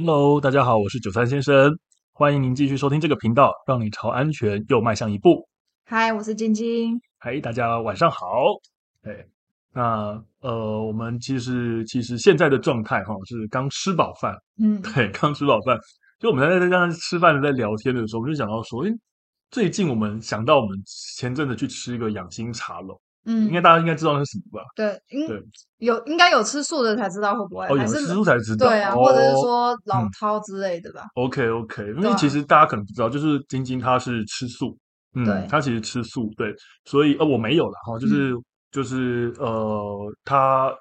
Hello，大家好，我是九三先生，欢迎您继续收听这个频道，让你朝安全又迈向一步。嗨，我是晶晶。嗨，大家晚上好。哎，那呃，我们其实其实现在的状态哈是刚吃饱饭，嗯，对，刚吃饱饭。就我们在在吃饭在聊天的时候，我们就想到说，哎，最近我们想到我们前阵子去吃一个养心茶楼。嗯，应该大家应该知道那是什么吧？对，应对有应该有吃素的才知道会不会？哦，有吃素才知道。对啊，或者是说老饕之类的吧。OK OK，因为其实大家可能不知道，就是晶晶她是吃素，嗯，她其实吃素，对，所以呃我没有了哈，就是就是呃她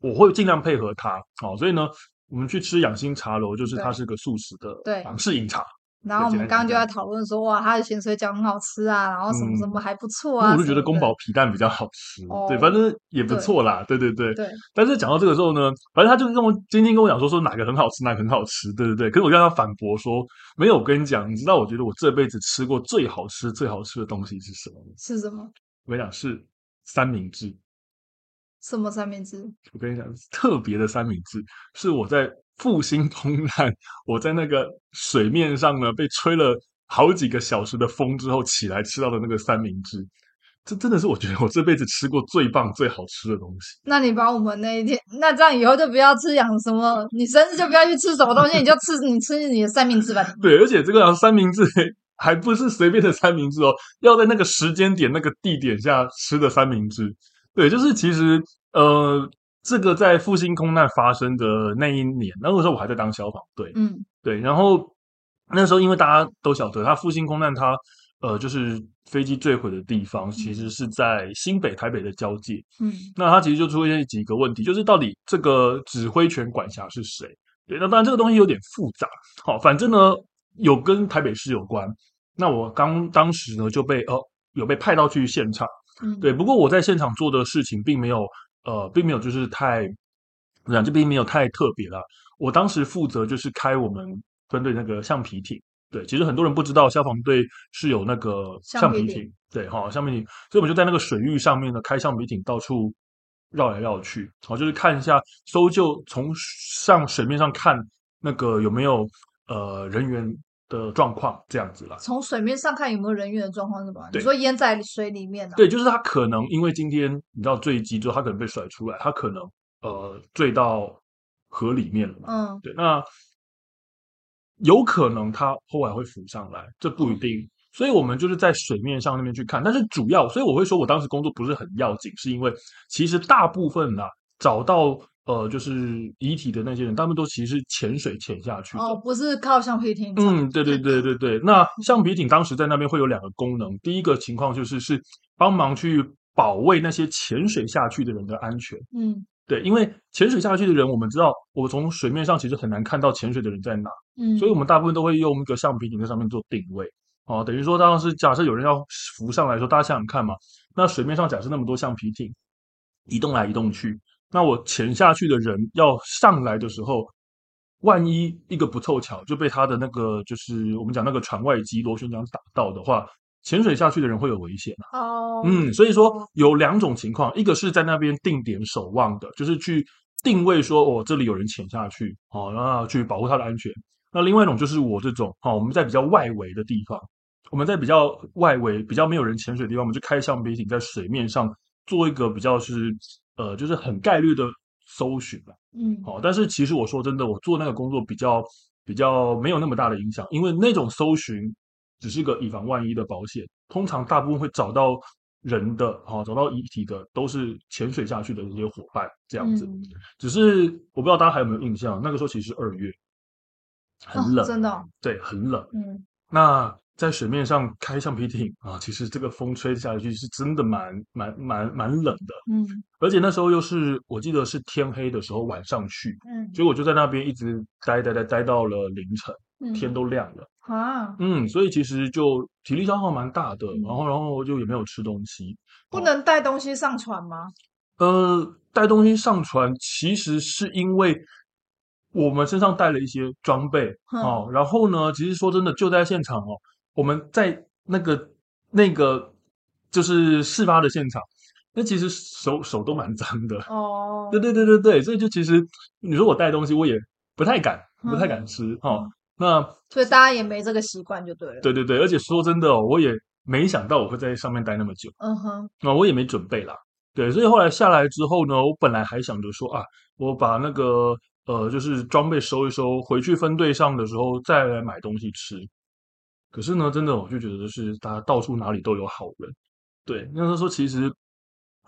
我会尽量配合她，好，所以呢，我们去吃养心茶楼，就是它是个素食的港式饮茶。然后我们刚刚就在讨论说，哇，它的咸水饺很好吃啊，然后什么什么还不错啊。我就觉得宫保皮蛋比较好吃，对，反正也不错啦，对对对。对。但是讲到这个时候呢，反正他就跟我今天跟我讲说，说哪个很好吃，哪个很好吃，对对对。可是我跟他反驳说，没有，我跟你讲，你知道，我觉得我这辈子吃过最好吃、最好吃的东西是什么？是什么？我跟你讲，是三明治。什么三明治？我跟你讲，特别的三明治，是我在。复兴通难，我在那个水面上呢，被吹了好几个小时的风之后起来吃到的那个三明治，这真的是我觉得我这辈子吃过最棒、最好吃的东西。那你把我们那一天，那这样以后就不要吃养什么，你生日就不要去吃什么东西，你就吃你吃你的三明治吧。对，而且这个三明治 还不是随便的三明治哦，要在那个时间点、那个地点下吃的三明治。对，就是其实呃。这个在复兴空难发生的那一年，那个时候我还在当消防队，嗯，对，然后那时候因为大家都晓得，它复兴空难它呃就是飞机坠毁的地方，其实是在新北台北的交界，嗯，那它其实就出现几个问题，就是到底这个指挥权管辖是谁？对，那当然这个东西有点复杂，好，反正呢有跟台北市有关，那我刚当时呢就被呃有被派到去现场，嗯，对，不过我在现场做的事情并没有。呃，并没有，就是太，这并没有太特别了。我当时负责就是开我们分队那个橡皮艇，对，其实很多人不知道消防队是有那个橡皮艇，橡皮艇对，哈，橡皮艇，所以我们就在那个水域上面呢，开橡皮艇到处绕来绕去，好，就是看一下搜救，从上水面上看那个有没有呃人员。的状况这样子啦，从水面上看有没有人员的状况是吧？对你说淹在水里面了、啊？对，就是他可能因为今天你知道坠机之后，他可能被甩出来，他可能呃坠到河里面了嘛。嗯，对，那有可能他后来会浮上来，这不一定。嗯、所以我们就是在水面上那边去看，但是主要，所以我会说我当时工作不是很要紧，是因为其实大部分啦找到。呃，就是遗体的那些人，他们都其实是潜水潜下去的。哦，不是靠橡皮艇。嗯，对对对对对。那橡皮艇当时在那边会有两个功能，第一个情况就是是帮忙去保卫那些潜水下去的人的安全。嗯，对，因为潜水下去的人，我们知道，我从水面上其实很难看到潜水的人在哪。嗯，所以我们大部分都会用一个橡皮艇在上面做定位。哦，等于说，当时假设有人要浮上来说，大家想想看嘛，那水面上假设那么多橡皮艇移动来移动去。那我潜下去的人要上来的时候，万一一个不凑巧就被他的那个就是我们讲那个船外机螺旋桨打到的话，潜水下去的人会有危险哦。Oh. 嗯，所以说有两种情况，一个是在那边定点守望的，就是去定位说哦这里有人潜下去，哦，然后去保护他的安全。那另外一种就是我这种，哦，我们在比较外围的地方，我们在比较外围比较没有人潜水的地方，我们就开橡皮艇在水面上做一个比较是。呃，就是很概率的搜寻吧，嗯，好，但是其实我说真的，我做那个工作比较比较没有那么大的影响，因为那种搜寻只是个以防万一的保险，通常大部分会找到人的，好，找到遗体的都是潜水下去的这些伙伴这样子，嗯，只是我不知道大家还有没有印象，那个时候其实是二月，很冷，哦，真的，哦，对，很冷，嗯，那。在水面上开橡皮艇啊，其实这个风吹下去是真的蛮蛮蛮蛮冷的，嗯，而且那时候又是我记得是天黑的时候晚上去，嗯，所以我就在那边一直待待待待到了凌晨，嗯、天都亮了啊，嗯，所以其实就体力消耗蛮大的，然后然后就也没有吃东西，不能带东西上船吗？呃，带东西上船其实是因为。我们身上带了一些装备，嗯、哦，然后呢，其实说真的，就在现场哦。我们在那个那个就是事发的现场，那其实手手都蛮脏的哦。对对对对对，所以就其实你说我带东西，我也不太敢，不太敢吃哈。嗯哦那所以大家也没这个习惯，就对了。对对对，而且说真的哦，我也没想到我会在上面待那么久。嗯哼，那我也没准备啦。对，所以后来下来之后呢，我本来还想着说啊，我把那个呃，就是装备收一收，回去分队上的时候再来买东西吃。可是呢，真的我就觉得就是，大家到处哪里都有好人。对，那时候其实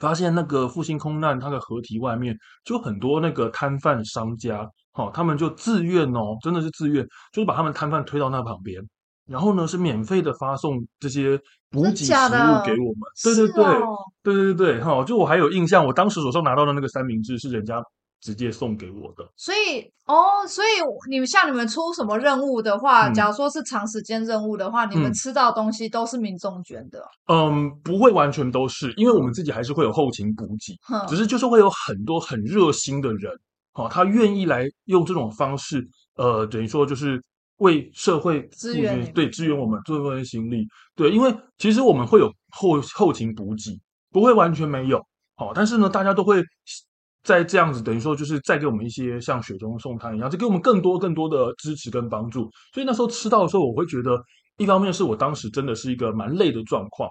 发现那个复兴空难它的河堤外面就很多那个摊贩商家。好，他们就自愿哦，真的是自愿，就是把他们摊贩推到那旁边，然后呢是免费的发送这些补给食物给我们。对对对，哦、对对对对，哈，就我还有印象，我当时手上拿到的那个三明治是人家直接送给我的。所以哦，所以你们像你们出什么任务的话，嗯、假如说是长时间任务的话，你们吃到东西都是民众捐的？嗯，不会完全都是，因为我们自己还是会有后勤补给，嗯、只是就是会有很多很热心的人。好，他愿意来用这种方式，呃，等于说就是为社会支援，对，支援我们做这些心力，对，因为其实我们会有后后勤补给，不会完全没有，好，但是呢，大家都会在这样子，等于说就是再给我们一些像雪中送炭一样，就给我们更多更多的支持跟帮助，所以那时候吃到的时候，我会觉得，一方面是我当时真的是一个蛮累的状况。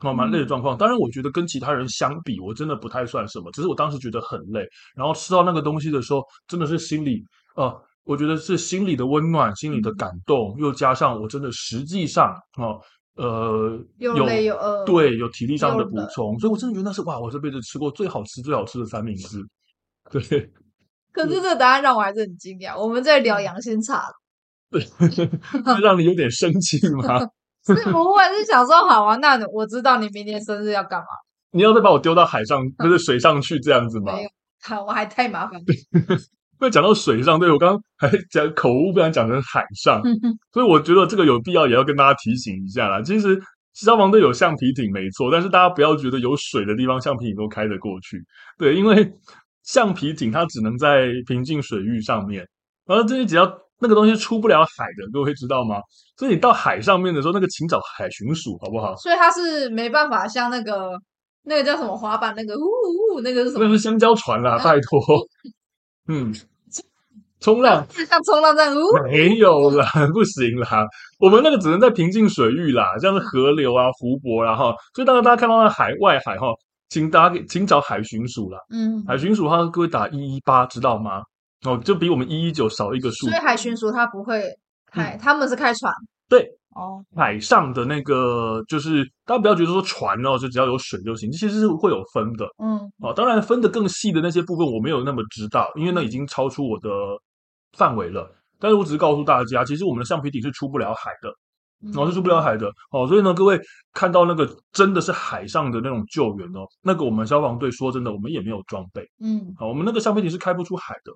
哦，蛮累的状况。当然，我觉得跟其他人相比，我真的不太算什么。只是我当时觉得很累，然后吃到那个东西的时候，真的是心里，呃，我觉得是心里的温暖，心里的感动，又加上我真的实际上，哦，呃，有累有饿，对，有体力上的补充，所以我真的觉得那是哇，我这辈子吃过最好吃、最好吃的三明治。对，可是这个答案让我还是很惊讶。我们在聊养心茶，对，让你有点生气吗？是不会是想说好啊？那我知道你明年生日要干嘛？你要再把我丢到海上，不是水上去这样子吗？没有，好，我还太麻烦。会讲到水上，对，我刚刚还讲口误，不然讲成海上，所以我觉得这个有必要也要跟大家提醒一下啦。其实消防队有橡皮艇没错，但是大家不要觉得有水的地方橡皮艇都开得过去。对，因为橡皮艇它只能在平静水域上面，然后这些只要。那个东西出不了海的，各位知道吗？所以你到海上面的时候，那个请找海巡署，好不好？所以它是没办法像那个那个叫什么滑板那个，呜呜，那个是什么？那是香蕉船啦，拜托。嗯，冲浪像冲浪这样，呜，没有啦，不行啦。我们那个只能在平静水域啦，像是河流啊、湖泊啦哈。所以当然大家看到那海外海哈，请大家请找海巡署啦。嗯，海巡署哈，各位打一一八，知道吗？哦，就比我们一一九少一个数。所以海巡署他不会开，嗯、他们是开船。对，哦，海上的那个就是大家不要觉得说船哦，就只要有水就行，其实是会有分的。嗯，哦，当然分的更细的那些部分我没有那么知道，因为那已经超出我的范围了。但是我只是告诉大家，其实我们的橡皮艇是出不了海的，哦，是出不了海的。哦，所以呢，各位看到那个真的是海上的那种救援哦，那个我们消防队说真的，我们也没有装备。嗯，好，我们那个橡皮艇是开不出海的。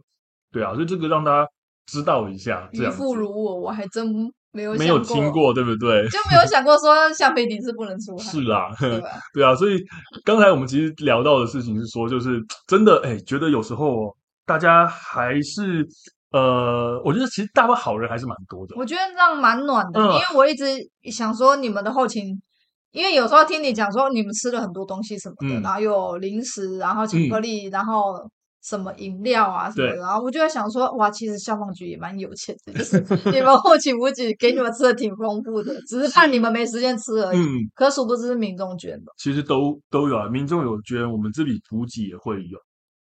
对啊，所以这个让大家知道一下。渔夫如我，我还真没有没有听过，对不对？就没有想过说橡皮艇是不能出海。是啊，对？对啊，所以刚才我们其实聊到的事情是说，就是真的，哎，觉得有时候大家还是呃，我觉得其实大部分好人还是蛮多的。我觉得这样蛮暖的，嗯、因为我一直想说你们的后勤，因为有时候听你讲说你们吃了很多东西什么的，嗯、然后有零食，然后巧克力，嗯、然后。什么饮料啊什么的，对然后我就在想说，哇，其实消防局也蛮有钱的，就是 你们后勤补给给你们吃的挺丰富的，只是怕你们没时间吃而已。嗯，可殊不知是民众捐的，其实都都有啊，民众有捐，我们这里补给也会有。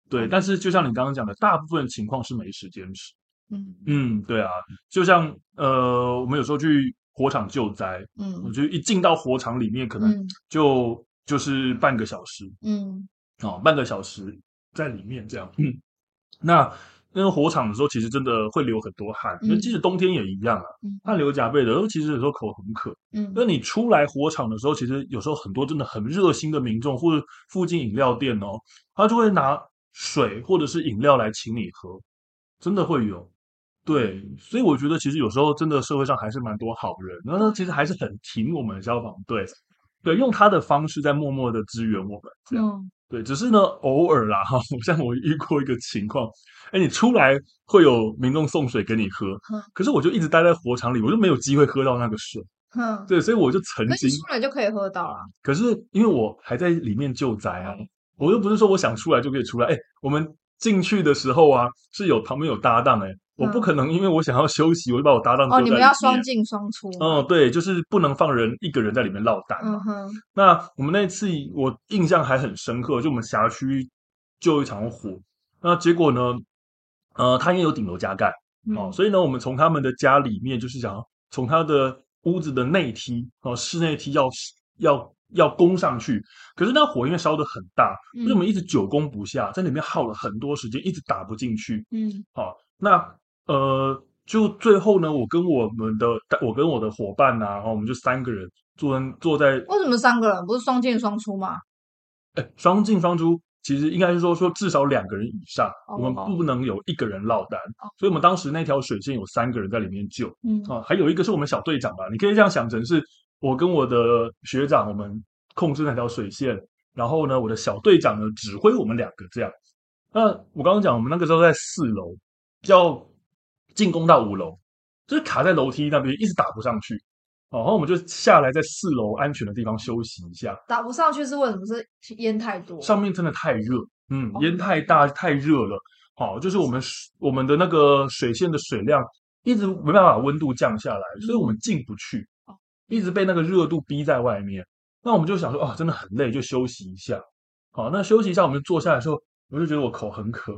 对，嗯、但是就像你刚刚讲的，大部分情况是没时间吃。嗯嗯，对啊，就像呃，我们有时候去火场救灾，嗯，我觉得一进到火场里面，可能就、嗯、就是半个小时，嗯，哦，半个小时。在里面这样，嗯，那那个火场的时候，其实真的会流很多汗，那、嗯、即使冬天也一样啊，汗流浃背的。其实有时候口很渴，嗯，那你出来火场的时候，其实有时候很多真的很热心的民众，或者附近饮料店哦，他就会拿水或者是饮料来请你喝，真的会有。对，所以我觉得其实有时候真的社会上还是蛮多好人，然后其实还是很挺我们的消防队，对，用他的方式在默默的支援我们，这样。嗯对，只是呢，偶尔啦哈，像我遇过一个情况，哎，你出来会有民众送水给你喝，嗯、可是我就一直待在火场里，我就没有机会喝到那个水。嗯，对，所以我就曾经出来就可以喝到了。可是因为我还在里面救灾啊，我又不是说我想出来就可以出来。哎，我们进去的时候啊，是有旁边有搭档哎，我不可能因为我想要休息，我就把我搭档哦，你们要双进双出。嗯，对，就是不能放人一个人在里面落单。嗯哼。那我们那次我印象还很深刻，就我们辖区就一场火，那结果呢，呃，他因为有顶楼加盖，哦，所以呢，我们从他们的家里面就是想要从他的屋子的内梯哦，室内梯要要。要攻上去，可是那火因为烧得很大，所以我们一直久攻不下，在里面耗了很多时间，一直打不进去。嗯，好，那呃，就最后呢，我跟我们的我跟我的伙伴呐、啊，然后我们就三个人坐坐在。为什么三个人不是双进双出吗？哎，双进双出，其实应该是说说至少两个人以上，哦、我们不能有一个人落单。哦、所以我们当时那条水线有三个人在里面救。嗯，啊，还有一个是我们小队长吧，你可以这样想成是。我跟我的学长，我们控制那条水线，然后呢，我的小队长呢指挥我们两个这样。那我刚刚讲，我们那个时候在四楼，要进攻到五楼，就是卡在楼梯那边，一直打不上去。然后我们就下来，在四楼安全的地方休息一下。打不上去是为什么？是烟太多？上面真的太热，嗯，烟太大，太热了。好，就是我们我们的那个水线的水量一直没办法温度降下来，所以我们进不去。一直被那个热度逼在外面，那我们就想说，哦，真的很累，就休息一下。好，那休息一下，我们坐下来的时候，我就觉得我口很渴，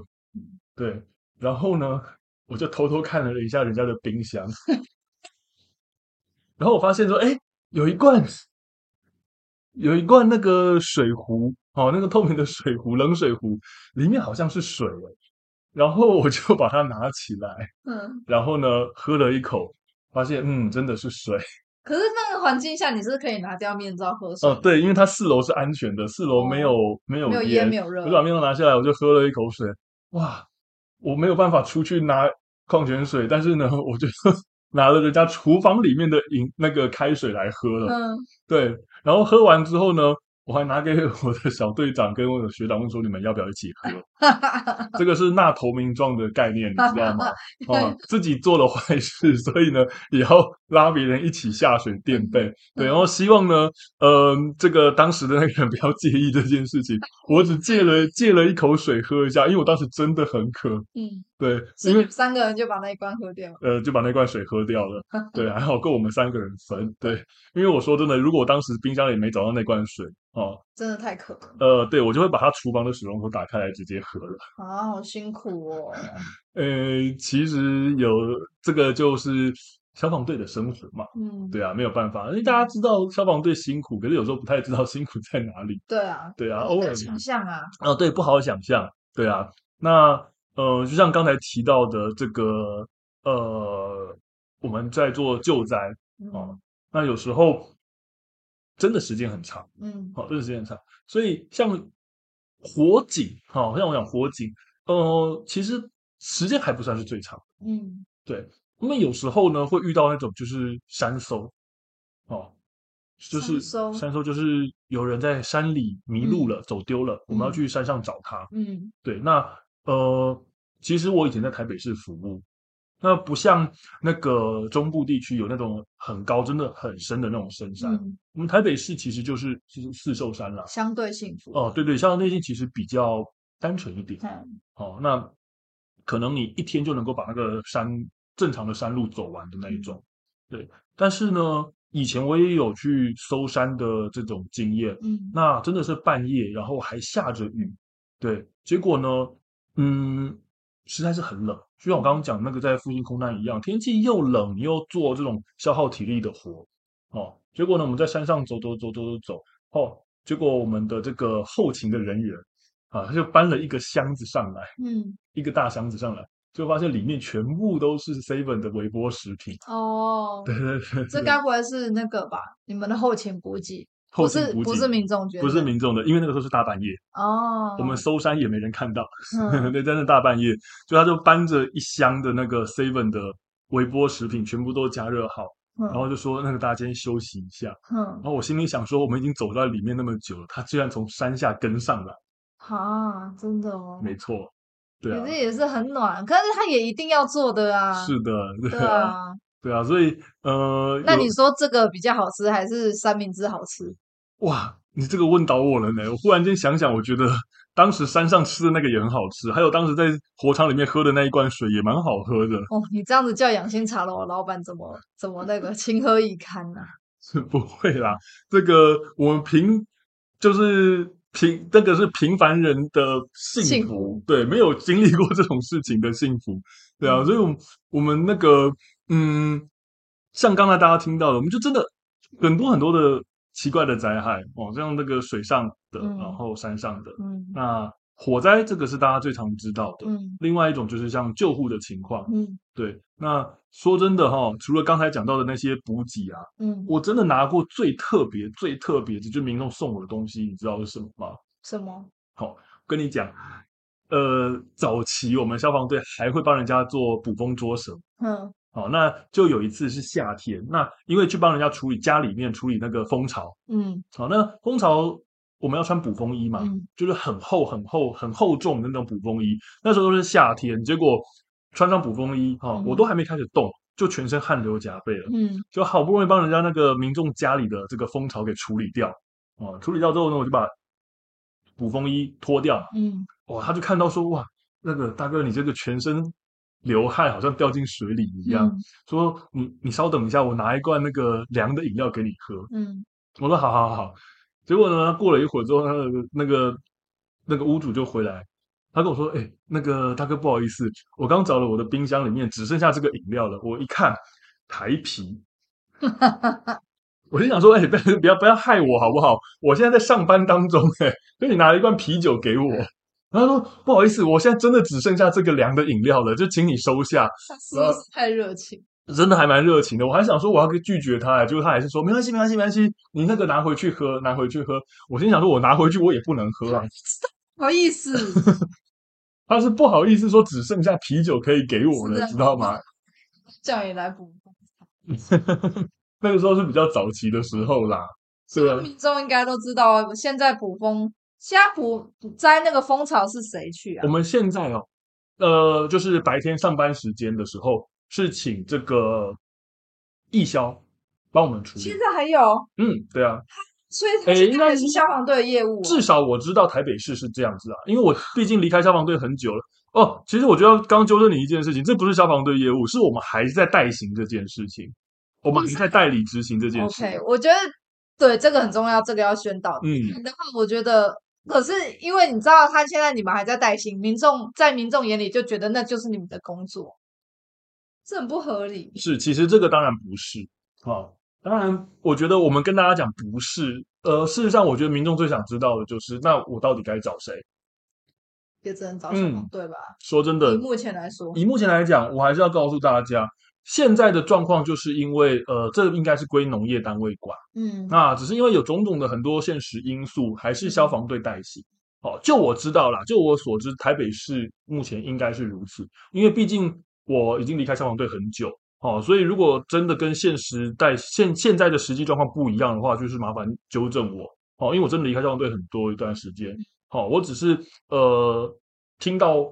对，然后呢，我就偷偷看了一下人家的冰箱，然后我发现说，哎，有一罐，有一罐那个水壶，哦，那个透明的水壶，冷水壶，里面好像是水，然后我就把它拿起来，嗯，然后呢，喝了一口，发现，嗯，真的是水。可是那个环境下，你是可以拿掉面罩喝水？哦，对，因为它四楼是安全的，四楼没有、哦、没有烟，没有热。我把面罩拿下来，我就喝了一口水。哇，我没有办法出去拿矿泉水，但是呢，我就 拿了人家厨房里面的饮那个开水来喝了。嗯，对，然后喝完之后呢，我还拿给我的小队长跟我的学长问说：“你们要不要一起喝？” 这个是纳投名状的概念，你知道吗？哦，自己做了坏事，所以呢，也要拉别人一起下水垫背。对，然后希望呢，呃，这个当时的那个人不要介意这件事情。我只借了借了一口水喝一下，因为我当时真的很渴。嗯。对，因为三个人就把那一罐喝掉了。呃，就把那罐水喝掉了。对，还好够我们三个人分。对，因为我说真的，如果我当时冰箱里没找到那罐水，哦，真的太渴了。呃，对，我就会把它厨房的水龙头打开来直接喝了。啊，好辛苦哦。呃，其实有这个就是消防队的生活嘛。嗯，对啊，没有办法，因为大家知道消防队辛苦，可是有时候不太知道辛苦在哪里。对啊，对啊，偶尔想象啊。啊，对，不好想象。对啊，那。呃，就像刚才提到的这个，呃，我们在做救灾啊，嗯、那有时候真的时间很长，嗯，好，真的时间很长。所以像火警，好，像我讲火警，呃，其实时间还不算是最长，嗯，对。那么有时候呢，会遇到那种就是山搜，哦，就是山搜，山搜就是有人在山里迷路了，嗯、走丢了，我们要去山上找他，嗯，对，那呃。其实我以前在台北市服务，那不像那个中部地区有那种很高、真的很深的那种深山。嗯、我们台北市其实就是其实四兽山啦，相对幸福。哦，对对，相对性其实比较单纯一点。嗯、哦，那可能你一天就能够把那个山正常的山路走完的那一种。嗯、对，但是呢，以前我也有去搜山的这种经验。嗯，那真的是半夜，然后还下着雨。对，结果呢，嗯。实在是很冷，就像我刚刚讲那个在附近空难一样，天气又冷，你又做这种消耗体力的活，哦，结果呢，我们在山上走走走走走走，哦，结果我们的这个后勤的人员啊，他就搬了一个箱子上来，嗯，一个大箱子上来，就发现里面全部都是 Seven 的微波食品。哦，对对对，这该不会是那个吧？你们的后勤补给？不是不是民众捐，不是民众的，因为那个时候是大半夜哦，我们搜山也没人看到，对，真的大半夜，就他就搬着一箱的那个 seven 的微波食品，全部都加热好，然后就说那个大家先休息一下，嗯，然后我心里想说，我们已经走到里面那么久了，他居然从山下跟上来，啊，真的哦，没错，对啊，可是也是很暖，可是他也一定要做的啊，是的，对啊。对啊，所以呃，那你说这个比较好吃，还是三明治好吃？哇，你这个问倒我了呢。我忽然间想想，我觉得当时山上吃的那个也很好吃，还有当时在火场里面喝的那一罐水也蛮好喝的。哦，你这样子叫养心茶楼老板怎么怎么那个 情何以堪呢、啊？是 不会啦，这个我们平就是。平，这个是平凡人的幸福，幸福，对，没有经历过这种事情的幸福，对啊，所以，我我们那个，嗯，像刚才大家听到的，我们就真的很多很多的奇怪的灾害哦，像那个水上的，嗯、然后山上的，嗯，那。火灾这个是大家最常知道的，嗯，另外一种就是像救护的情况，嗯，对。那说真的哈，除了刚才讲到的那些补给啊，嗯，我真的拿过最特别、最特别的，就是民众送我的东西，你知道是什么吗？什么？好，跟你讲，呃，早期我们消防队还会帮人家做捕风捉蛇，嗯，好，那就有一次是夏天，那因为去帮人家处理家里面处理那个蜂巢，嗯，好，那蜂巢。我们要穿捕风衣嘛，嗯、就是很厚、很厚、很厚重的那种捕风衣。那时候都是夏天，结果穿上捕风衣哈，嗯、我都还没开始动，就全身汗流浃背了。嗯，就好不容易帮人家那个民众家里的这个蜂巢给处理掉啊，处理掉之后呢，我就把捕风衣脱掉。嗯，哇，他就看到说哇，那个大哥你这个全身流汗，好像掉进水里一样。嗯、说你你稍等一下，我拿一罐那个凉的饮料给你喝。嗯，我说好好好。结果呢，过了一会儿之后，他的那个那个屋主就回来，他跟我说：“哎、欸，那个大哥，不好意思，我刚找了我的冰箱里面只剩下这个饮料了。我一看，台啤，我就想说：哎、欸，不要不要不要害我好不好？我现在在上班当中，哎，所以你拿了一罐啤酒给我。然后他说：不好意思，我现在真的只剩下这个凉的饮料了，就请你收下。是不是太热情？”真的还蛮热情的，我还想说我要拒绝他，结果他还是说没关系，没关系，没关系，你那个拿回去喝，拿回去喝。我心想说，我拿回去我也不能喝啊，不好意思，他是不好意思说只剩下啤酒可以给我了，知道吗？叫你来补。那个时候是比较早期的时候啦，是吧？民众应该都知道，现在补风，现在捕摘那个蜂巢是谁去啊？我们现在哦，呃，就是白天上班时间的时候。是请这个义消帮我们处理。现在还有？嗯，对啊。所以他应该是消防队的业务。至少我知道台北市是这样子啊，因为我毕竟离开消防队很久了。哦，其实我觉得刚纠正你一件事情，这不是消防队业务，是我们还在代行这件事情，我们还在代理执行这件事情。OK，我觉得对这个很重要，这个要宣导。嗯，的话，我觉得，可是因为你知道，他现在你们还在带薪，民众在民众眼里就觉得那就是你们的工作。这很不合理。是，其实这个当然不是啊。当然，我觉得我们跟大家讲不是。呃，事实上，我觉得民众最想知道的就是，那我到底该找谁？也只能找什么，对吧？说真的，以目前来说，以目前来讲，我还是要告诉大家，现在的状况就是因为，呃，这应该是归农业单位管。嗯，那只是因为有种种的很多现实因素，还是消防队代行。哦，就我知道啦，就我所知，台北市目前应该是如此，因为毕竟。我已经离开消防队很久，哦，所以如果真的跟现实在现现在的实际状况不一样的话，就是麻烦纠正我，哦，因为我真的离开消防队很多一段时间，好，我只是呃听到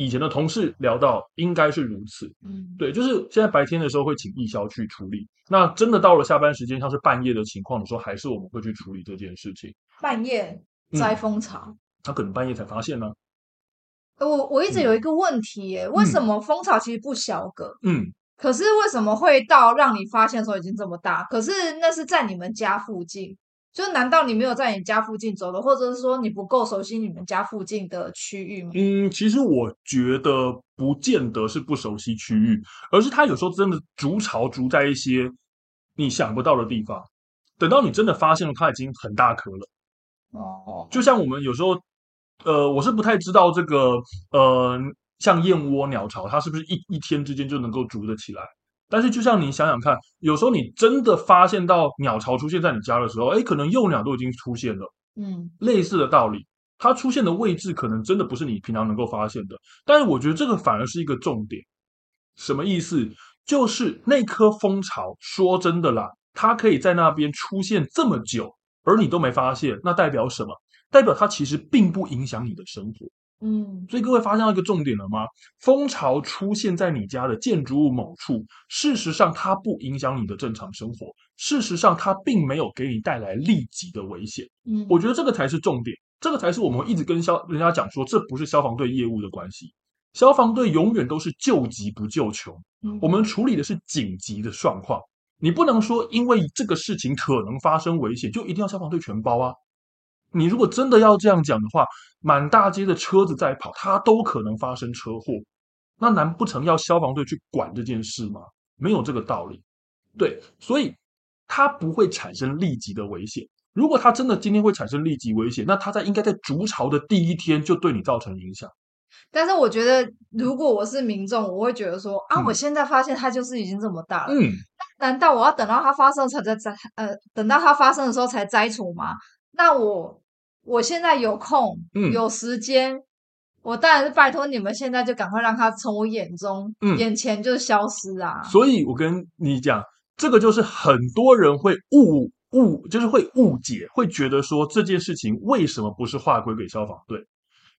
以前的同事聊到，应该是如此，嗯，对，就是现在白天的时候会请义消去处理，那真的到了下班时间，像是半夜的情况的时候，还是我们会去处理这件事情。半夜摘蜂巢，嗯，他可能半夜才发现呢。我我一直有一个问题耶，为什么蜂巢其实不小个？嗯，可是为什么会到让你发现的时候已经这么大？可是那是在你们家附近，就难道你没有在你家附近走的，或者是说你不够熟悉你们家附近的区域吗？嗯，其实我觉得不见得是不熟悉区域，而是它有时候真的筑巢筑在一些你想不到的地方，等到你真的发现了，它已经很大颗了。哦，就像我们有时候。呃，我是不太知道这个，呃，像燕窝鸟巢，它是不是一一天之间就能够筑得起来？但是，就像你想想看，有时候你真的发现到鸟巢出现在你家的时候，哎，可能幼鸟都已经出现了。嗯，类似的道理，它出现的位置可能真的不是你平常能够发现的。但是，我觉得这个反而是一个重点。什么意思？就是那颗蜂巢，说真的啦，它可以在那边出现这么久，而你都没发现，那代表什么？代表它其实并不影响你的生活，嗯，所以各位发现到一个重点了吗？蜂巢出现在你家的建筑物某处，事实上它不影响你的正常生活，事实上它并没有给你带来立即的危险。嗯，我觉得这个才是重点，这个才是我们一直跟消人家讲说，这不是消防队业务的关系。消防队永远都是救急不救穷，我们处理的是紧急的状况。你不能说因为这个事情可能发生危险，就一定要消防队全包啊。你如果真的要这样讲的话，满大街的车子在跑，它都可能发生车祸。那难不成要消防队去管这件事吗？没有这个道理。对，所以它不会产生立即的危险。如果它真的今天会产生立即危险，那它在应该在筑巢的第一天就对你造成影响。但是我觉得，如果我是民众，我会觉得说啊，我现在发现它就是已经这么大了，嗯，难道我要等到它发生才在摘？呃，等到它发生的时候才摘除吗？那我我现在有空，嗯，有时间，我当然是拜托你们现在就赶快让他从我眼中、嗯、眼前就消失啊！所以我跟你讲，这个就是很多人会误误，就是会误解，会觉得说这件事情为什么不是划归给消防队？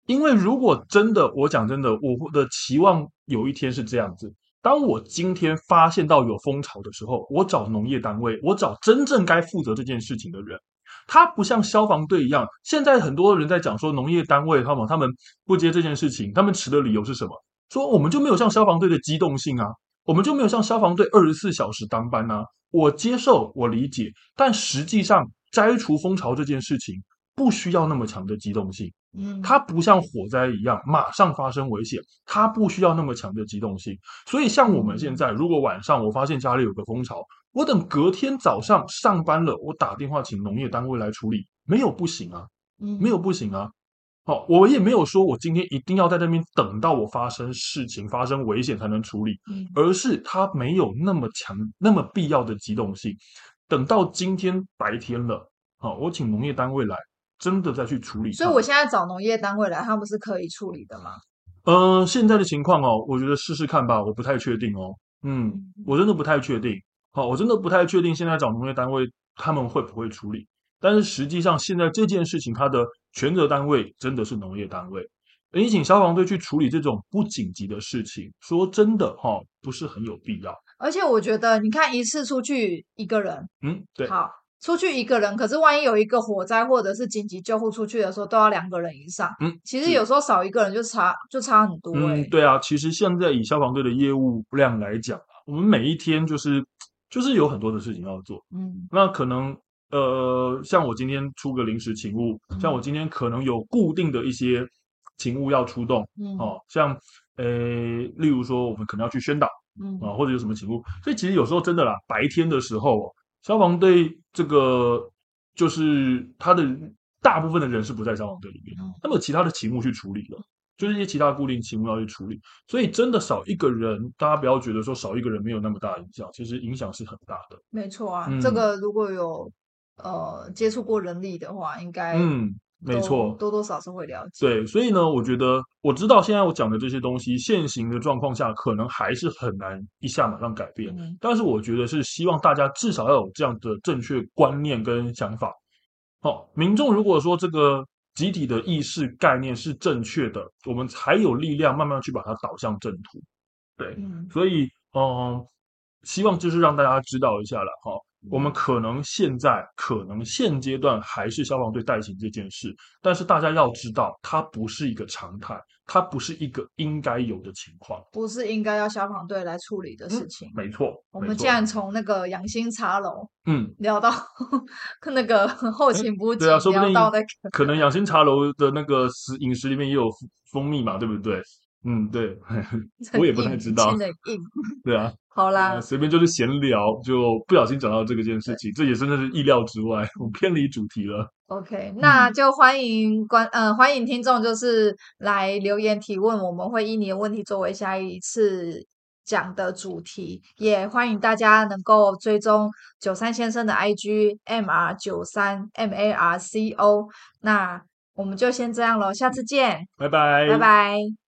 因为如果真的，我讲真的，我的期望有一天是这样子：当我今天发现到有蜂巢的时候，我找农业单位，我找真正该负责这件事情的人。他不像消防队一样，现在很多人在讲说农业单位他们他们不接这件事情，他们持的理由是什么？说我们就没有像消防队的机动性啊，我们就没有像消防队二十四小时当班啊。我接受，我理解，但实际上摘除蜂巢这件事情不需要那么强的机动性。嗯，它不像火灾一样马上发生危险，它不需要那么强的机动性。所以像我们现在，如果晚上我发现家里有个蜂巢。我等隔天早上上班了，我打电话请农业单位来处理，没有不行啊，嗯，没有不行啊。好，我也没有说我今天一定要在那边等到我发生事情、发生危险才能处理，而是它没有那么强、那么必要的机动性。等到今天白天了，好，我请农业单位来，真的再去处理。所以我现在找农业单位来，他们是可以处理的吗？嗯，现在的情况哦，我觉得试试看吧，我不太确定哦。嗯，我真的不太确定。好，我真的不太确定现在找农业单位他们会不会处理，但是实际上现在这件事情它的权责单位真的是农业单位，你请消防队去处理这种不紧急的事情，说真的哈，不是很有必要。而且我觉得，你看一次出去一个人，嗯，对，好，出去一个人，可是万一有一个火灾或者是紧急救护出去的时候，都要两个人以上，嗯，其实有时候少一个人就差就差很多，欸，嗯，对啊，其实现在以消防队的业务量来讲，我们每一天就是。就是有很多的事情要做，嗯，那可能呃，像我今天出个临时勤务，嗯、像我今天可能有固定的一些勤务要出动，嗯，哦，像呃，例如说我们可能要去宣导，嗯。啊，或者有什么勤务，所以其实有时候真的啦，白天的时候，哦消防队这个就是他的大部分的人是不在消防队里面，那么其他的勤务去处理了。就是一些其他固定勤务要去处理，所以真的少一个人，大家不要觉得说少一个人没有那么大影响，其实影响是很大的。没错啊，嗯、这个如果有呃接触过人力的话，应该嗯，没错，多多少少会了解。对，所以呢，我觉得我知道现在我讲的这些东西，现行的状况下可能还是很难一下马上改变，嗯、但是我觉得是希望大家至少要有这样的正确观念跟想法。好、哦，民众如果说这个。集体的意识概念是正确的，我们才有力量慢慢去把它导向正途。对，嗯、所以嗯，希望就是让大家知道一下了哈。我们可能现在可能现阶段还是消防队代行这件事，但是大家要知道，它不是一个常态，它不是一个应该有的情况，不是应该要消防队来处理的事情。嗯、没错，我们既然从那个养心茶楼，嗯，聊到那个后勤补给，对啊，说不定到那个可能养心茶楼的那个食饮食里面也有蜂蜜嘛，对不对？嗯，对，我也不太知道。对啊，好啦，随便就是闲聊，就不小心讲到这个件事情，这也真的是意料之外，我偏离主题了。OK，那就欢迎观，呃，欢迎听众就是来留言提问，我们会以你的问题作为下一次讲的主题，也欢迎大家能够追踪九三先生的 IG MR 九三 M A R C O。那我们就先这样喽，下次见，拜拜，拜拜。